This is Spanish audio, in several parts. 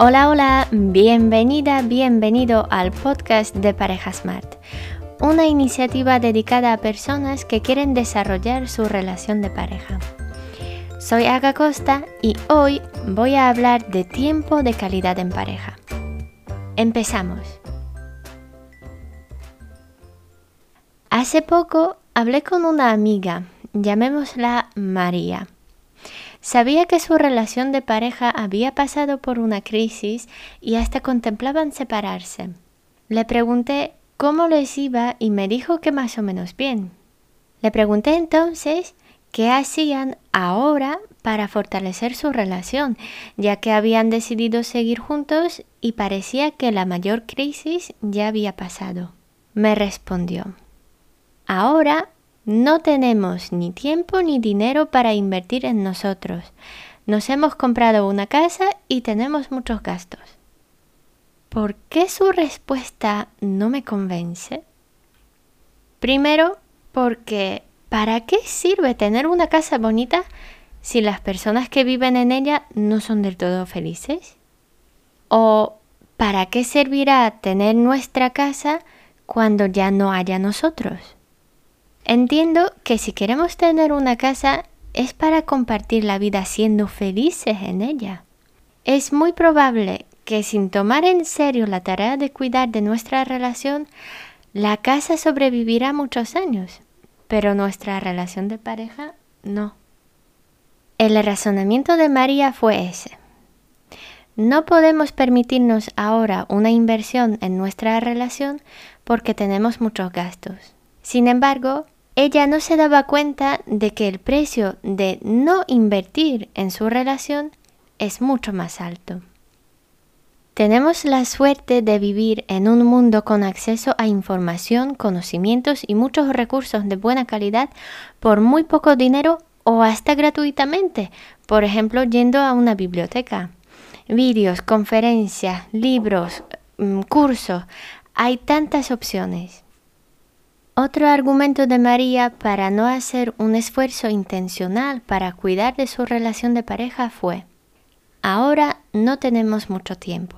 Hola, hola, bienvenida, bienvenido al podcast de Pareja Smart, una iniciativa dedicada a personas que quieren desarrollar su relación de pareja. Soy Aga Costa y hoy voy a hablar de tiempo de calidad en pareja. Empezamos. Hace poco hablé con una amiga, llamémosla María. Sabía que su relación de pareja había pasado por una crisis y hasta contemplaban separarse. Le pregunté cómo les iba y me dijo que más o menos bien. Le pregunté entonces qué hacían ahora para fortalecer su relación, ya que habían decidido seguir juntos y parecía que la mayor crisis ya había pasado. Me respondió, ahora no tenemos ni tiempo ni dinero para invertir en nosotros. Nos hemos comprado una casa y tenemos muchos gastos. ¿Por qué su respuesta no me convence? Primero, porque ¿para qué sirve tener una casa bonita si las personas que viven en ella no son del todo felices? ¿O para qué servirá tener nuestra casa cuando ya no haya nosotros? Entiendo que si queremos tener una casa es para compartir la vida siendo felices en ella. Es muy probable que sin tomar en serio la tarea de cuidar de nuestra relación, la casa sobrevivirá muchos años, pero nuestra relación de pareja no. El razonamiento de María fue ese. No podemos permitirnos ahora una inversión en nuestra relación porque tenemos muchos gastos. Sin embargo, ella no se daba cuenta de que el precio de no invertir en su relación es mucho más alto. Tenemos la suerte de vivir en un mundo con acceso a información, conocimientos y muchos recursos de buena calidad por muy poco dinero o hasta gratuitamente, por ejemplo yendo a una biblioteca. Vídeos, conferencias, libros, mm, cursos, hay tantas opciones. Otro argumento de María para no hacer un esfuerzo intencional para cuidar de su relación de pareja fue, ahora no tenemos mucho tiempo.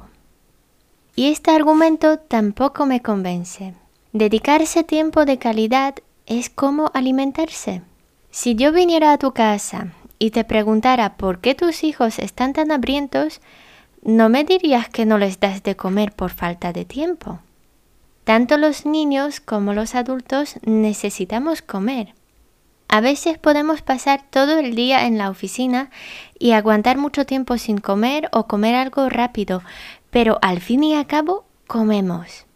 Y este argumento tampoco me convence. Dedicarse tiempo de calidad es como alimentarse. Si yo viniera a tu casa y te preguntara por qué tus hijos están tan hambrientos, no me dirías que no les das de comer por falta de tiempo. Tanto los niños como los adultos necesitamos comer. A veces podemos pasar todo el día en la oficina y aguantar mucho tiempo sin comer o comer algo rápido, pero al fin y al cabo comemos.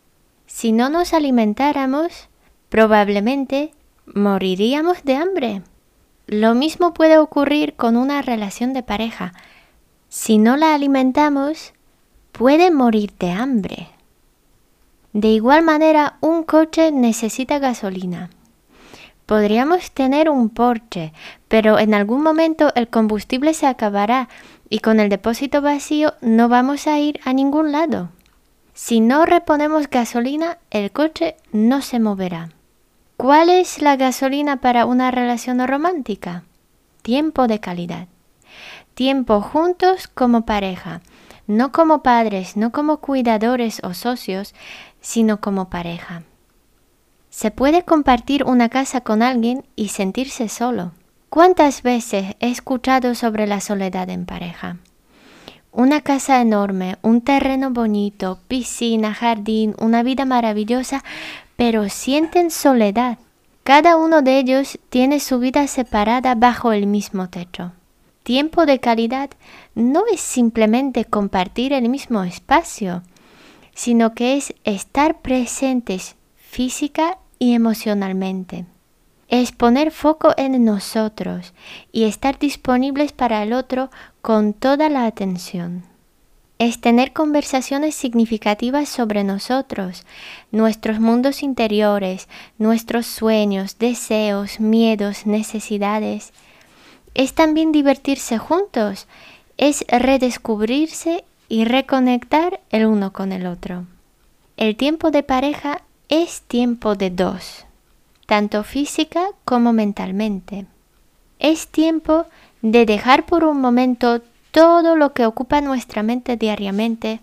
Si no nos alimentáramos, probablemente moriríamos de hambre. Lo mismo puede ocurrir con una relación de pareja. Si no la alimentamos, puede morir de hambre. De igual manera, un coche necesita gasolina. Podríamos tener un Porsche, pero en algún momento el combustible se acabará y con el depósito vacío no vamos a ir a ningún lado. Si no reponemos gasolina, el coche no se moverá. ¿Cuál es la gasolina para una relación romántica? Tiempo de calidad. Tiempo juntos como pareja, no como padres, no como cuidadores o socios, sino como pareja. Se puede compartir una casa con alguien y sentirse solo. ¿Cuántas veces he escuchado sobre la soledad en pareja? Una casa enorme, un terreno bonito, piscina, jardín, una vida maravillosa, pero sienten soledad. Cada uno de ellos tiene su vida separada bajo el mismo techo. Tiempo de calidad no es simplemente compartir el mismo espacio, sino que es estar presentes física y emocionalmente. Es poner foco en nosotros y estar disponibles para el otro con toda la atención. Es tener conversaciones significativas sobre nosotros, nuestros mundos interiores, nuestros sueños, deseos, miedos, necesidades. Es también divertirse juntos, es redescubrirse y reconectar el uno con el otro. El tiempo de pareja es tiempo de dos, tanto física como mentalmente. Es tiempo de dejar por un momento todo lo que ocupa nuestra mente diariamente,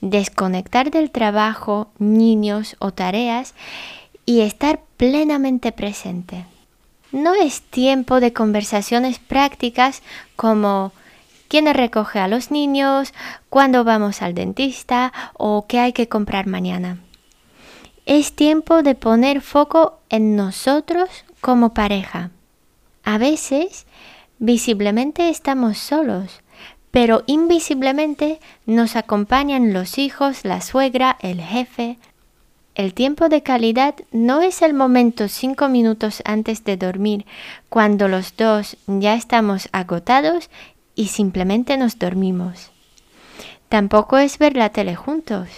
desconectar del trabajo, niños o tareas y estar plenamente presente. No es tiempo de conversaciones prácticas como quién recoge a los niños, cuándo vamos al dentista o qué hay que comprar mañana. Es tiempo de poner foco en nosotros como pareja. A veces, visiblemente estamos solos, pero invisiblemente nos acompañan los hijos, la suegra, el jefe. El tiempo de calidad no es el momento cinco minutos antes de dormir, cuando los dos ya estamos agotados y simplemente nos dormimos. Tampoco es ver la tele juntos.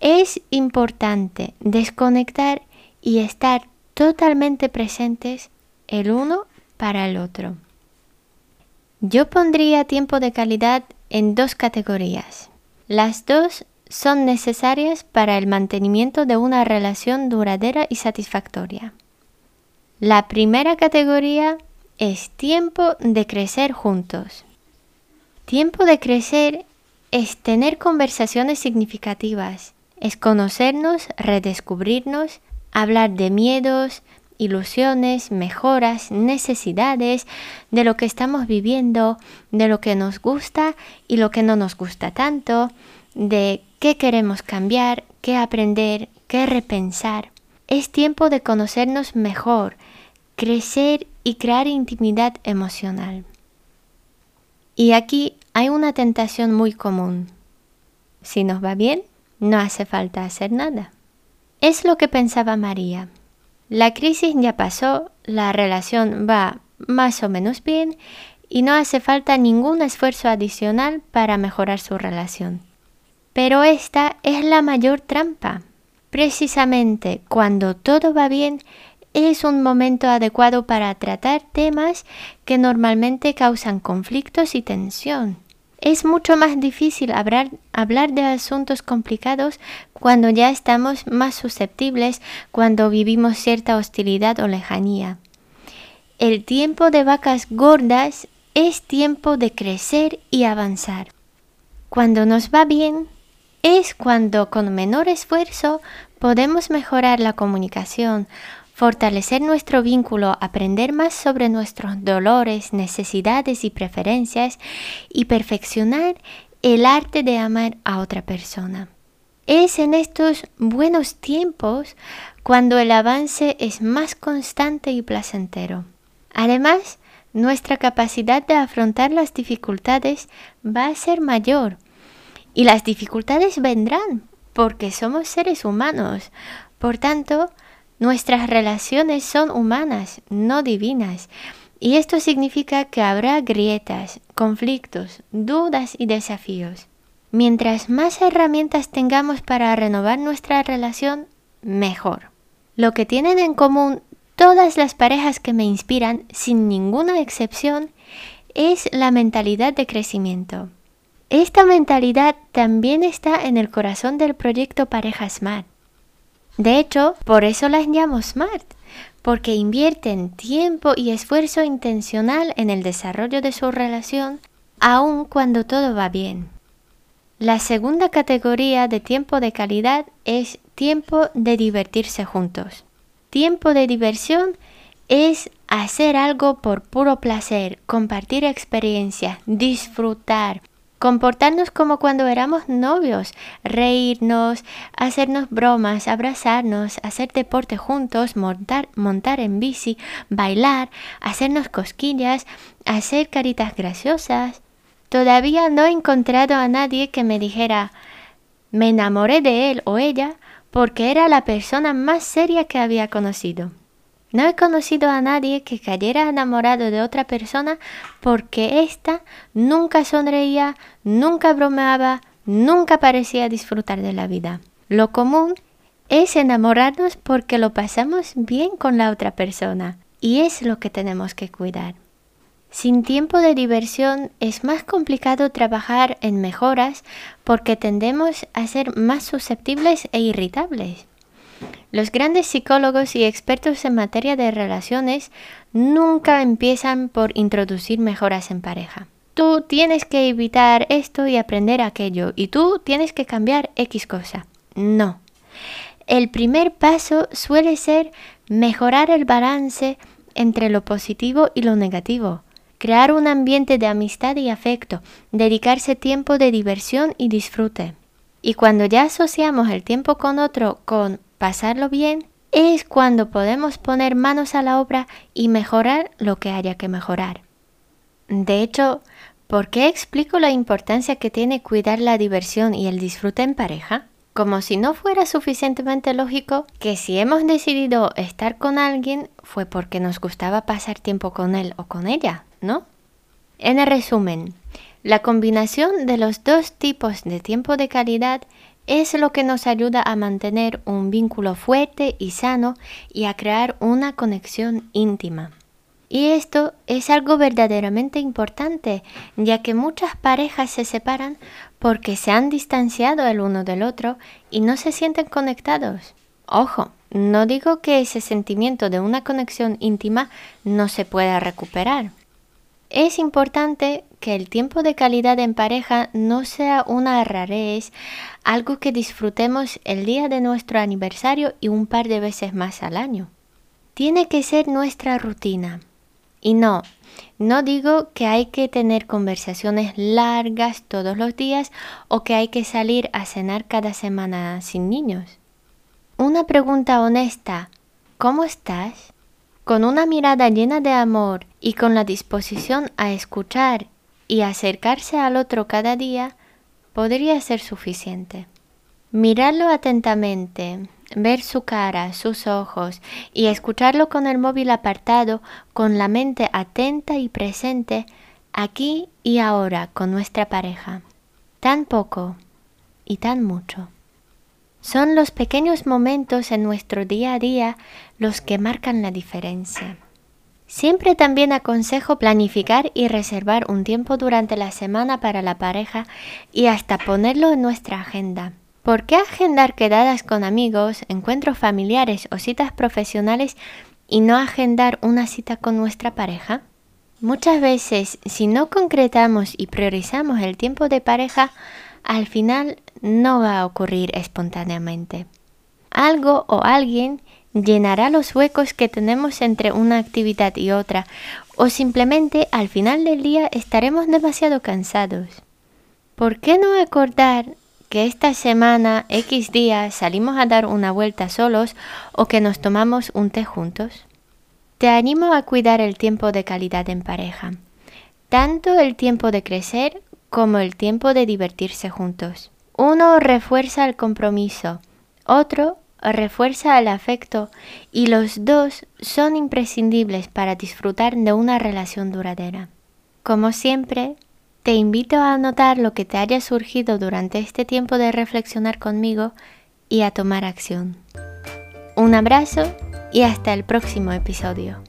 Es importante desconectar y estar totalmente presentes el uno para el otro. Yo pondría tiempo de calidad en dos categorías. Las dos son necesarias para el mantenimiento de una relación duradera y satisfactoria. La primera categoría es tiempo de crecer juntos. Tiempo de crecer es tener conversaciones significativas, es conocernos, redescubrirnos, hablar de miedos, ilusiones, mejoras, necesidades, de lo que estamos viviendo, de lo que nos gusta y lo que no nos gusta tanto, de qué queremos cambiar, qué aprender, qué repensar. Es tiempo de conocernos mejor, crecer y crear intimidad emocional. Y aquí hay una tentación muy común. Si nos va bien, no hace falta hacer nada. Es lo que pensaba María. La crisis ya pasó, la relación va más o menos bien y no hace falta ningún esfuerzo adicional para mejorar su relación. Pero esta es la mayor trampa. Precisamente cuando todo va bien es un momento adecuado para tratar temas que normalmente causan conflictos y tensión. Es mucho más difícil hablar, hablar, de asuntos complicados cuando ya estamos más susceptibles, cuando vivimos cierta hostilidad o lejanía. El tiempo de vacas gordas es tiempo de crecer y avanzar. Cuando nos va bien, es cuando con menor esfuerzo podemos mejorar la comunicación, fortalecer nuestro vínculo, aprender más sobre nuestros dolores, necesidades y preferencias y perfeccionar el arte de amar a otra persona. Es en estos buenos tiempos cuando el avance es más constante y placentero. Además, nuestra capacidad de afrontar las dificultades va a ser mayor y las dificultades vendrán porque somos seres humanos. Por tanto, Nuestras relaciones son humanas, no divinas, y esto significa que habrá grietas, conflictos, dudas y desafíos. Mientras más herramientas tengamos para renovar nuestra relación, mejor. Lo que tienen en común todas las parejas que me inspiran, sin ninguna excepción, es la mentalidad de crecimiento. Esta mentalidad también está en el corazón del proyecto Pareja Smart. De hecho, por eso las llamo SMART, porque invierten tiempo y esfuerzo intencional en el desarrollo de su relación, aun cuando todo va bien. La segunda categoría de tiempo de calidad es tiempo de divertirse juntos. Tiempo de diversión es hacer algo por puro placer, compartir experiencias, disfrutar, comportarnos como cuando éramos novios, reírnos, hacernos bromas, abrazarnos, hacer deporte juntos, montar, montar en bici, bailar, hacernos cosquillas, hacer caritas graciosas. Todavía no he encontrado a nadie que me dijera me enamoré de él o ella porque era la persona más seria que había conocido. No he conocido a nadie que cayera enamorado de otra persona porque ésta nunca sonreía, nunca bromeaba, nunca parecía disfrutar de la vida. Lo común es enamorarnos porque lo pasamos bien con la otra persona y es lo que tenemos que cuidar. Sin tiempo de diversión es más complicado trabajar en mejoras porque tendemos a ser más susceptibles e irritables. Los grandes psicólogos y expertos en materia de relaciones nunca empiezan por introducir mejoras en pareja. tú tienes que evitar esto y aprender aquello, y tú tienes que cambiar X cosa. No. El primer paso suele ser mejorar el balance entre lo positivo y lo negativo, crear un ambiente de amistad y afecto, dedicarse tiempo de diversión y disfrute. Y cuando ya asociamos el tiempo con otro con pasarlo bien, es cuando podemos poner manos a la obra y mejorar lo que haya que mejorar. De hecho, ¿por qué explico la importancia que tiene cuidar la diversión y el disfrute en pareja? Como si no fuera suficientemente lógico que si hemos decidido estar con alguien fue porque nos gustaba pasar tiempo con él o con ella, ¿no? En resumen, la combinación de los dos tipos de tiempo de calidad es lo que nos ayuda a mantener un vínculo fuerte y sano y a crear una conexión íntima. Y esto es algo verdaderamente importante, ya que muchas parejas se separan porque se han distanciado el uno del otro y no se sienten conectados. Ojo, no digo que ese sentimiento de una conexión íntima no se pueda recuperar. Es importante que el tiempo de calidad en pareja no sea una rarez, algo que disfrutemos el día de nuestro aniversario y un par de veces más al año. Tiene que ser nuestra rutina. Y no, no digo que hay que tener conversaciones largas todos los días o que hay que salir a cenar cada semana sin niños. Una pregunta honesta, ¿cómo estás? Con una mirada llena de amor y con la disposición a escuchar y acercarse al otro cada día podría ser suficiente. Mirarlo atentamente, ver su cara, sus ojos y escucharlo con el móvil apartado, con la mente atenta y presente, aquí y ahora con nuestra pareja. Tan poco y tan mucho. Son los pequeños momentos en nuestro día a día los que marcan la diferencia. Siempre también aconsejo planificar y reservar un tiempo durante la semana para la pareja y hasta ponerlo en nuestra agenda. ¿Por qué agendar quedadas con amigos, encuentros familiares o citas profesionales y no agendar una cita con nuestra pareja? Muchas veces, si no concretamos y priorizamos el tiempo de pareja, al final no va a ocurrir espontáneamente. Algo o alguien llenará los huecos que tenemos entre una actividad y otra, o simplemente al final del día estaremos demasiado cansados. ¿Por qué no acordar que esta semana, X días, salimos a dar una vuelta solos o que nos tomamos un té juntos? Te animo a cuidar el tiempo de calidad en pareja, tanto el tiempo de crecer como el tiempo de divertirse juntos. Uno refuerza el compromiso, otro refuerza el afecto y los dos son imprescindibles para disfrutar de una relación duradera. Como siempre, te invito a anotar lo que te haya surgido durante este tiempo de reflexionar conmigo y a tomar acción. Un abrazo y hasta el próximo episodio.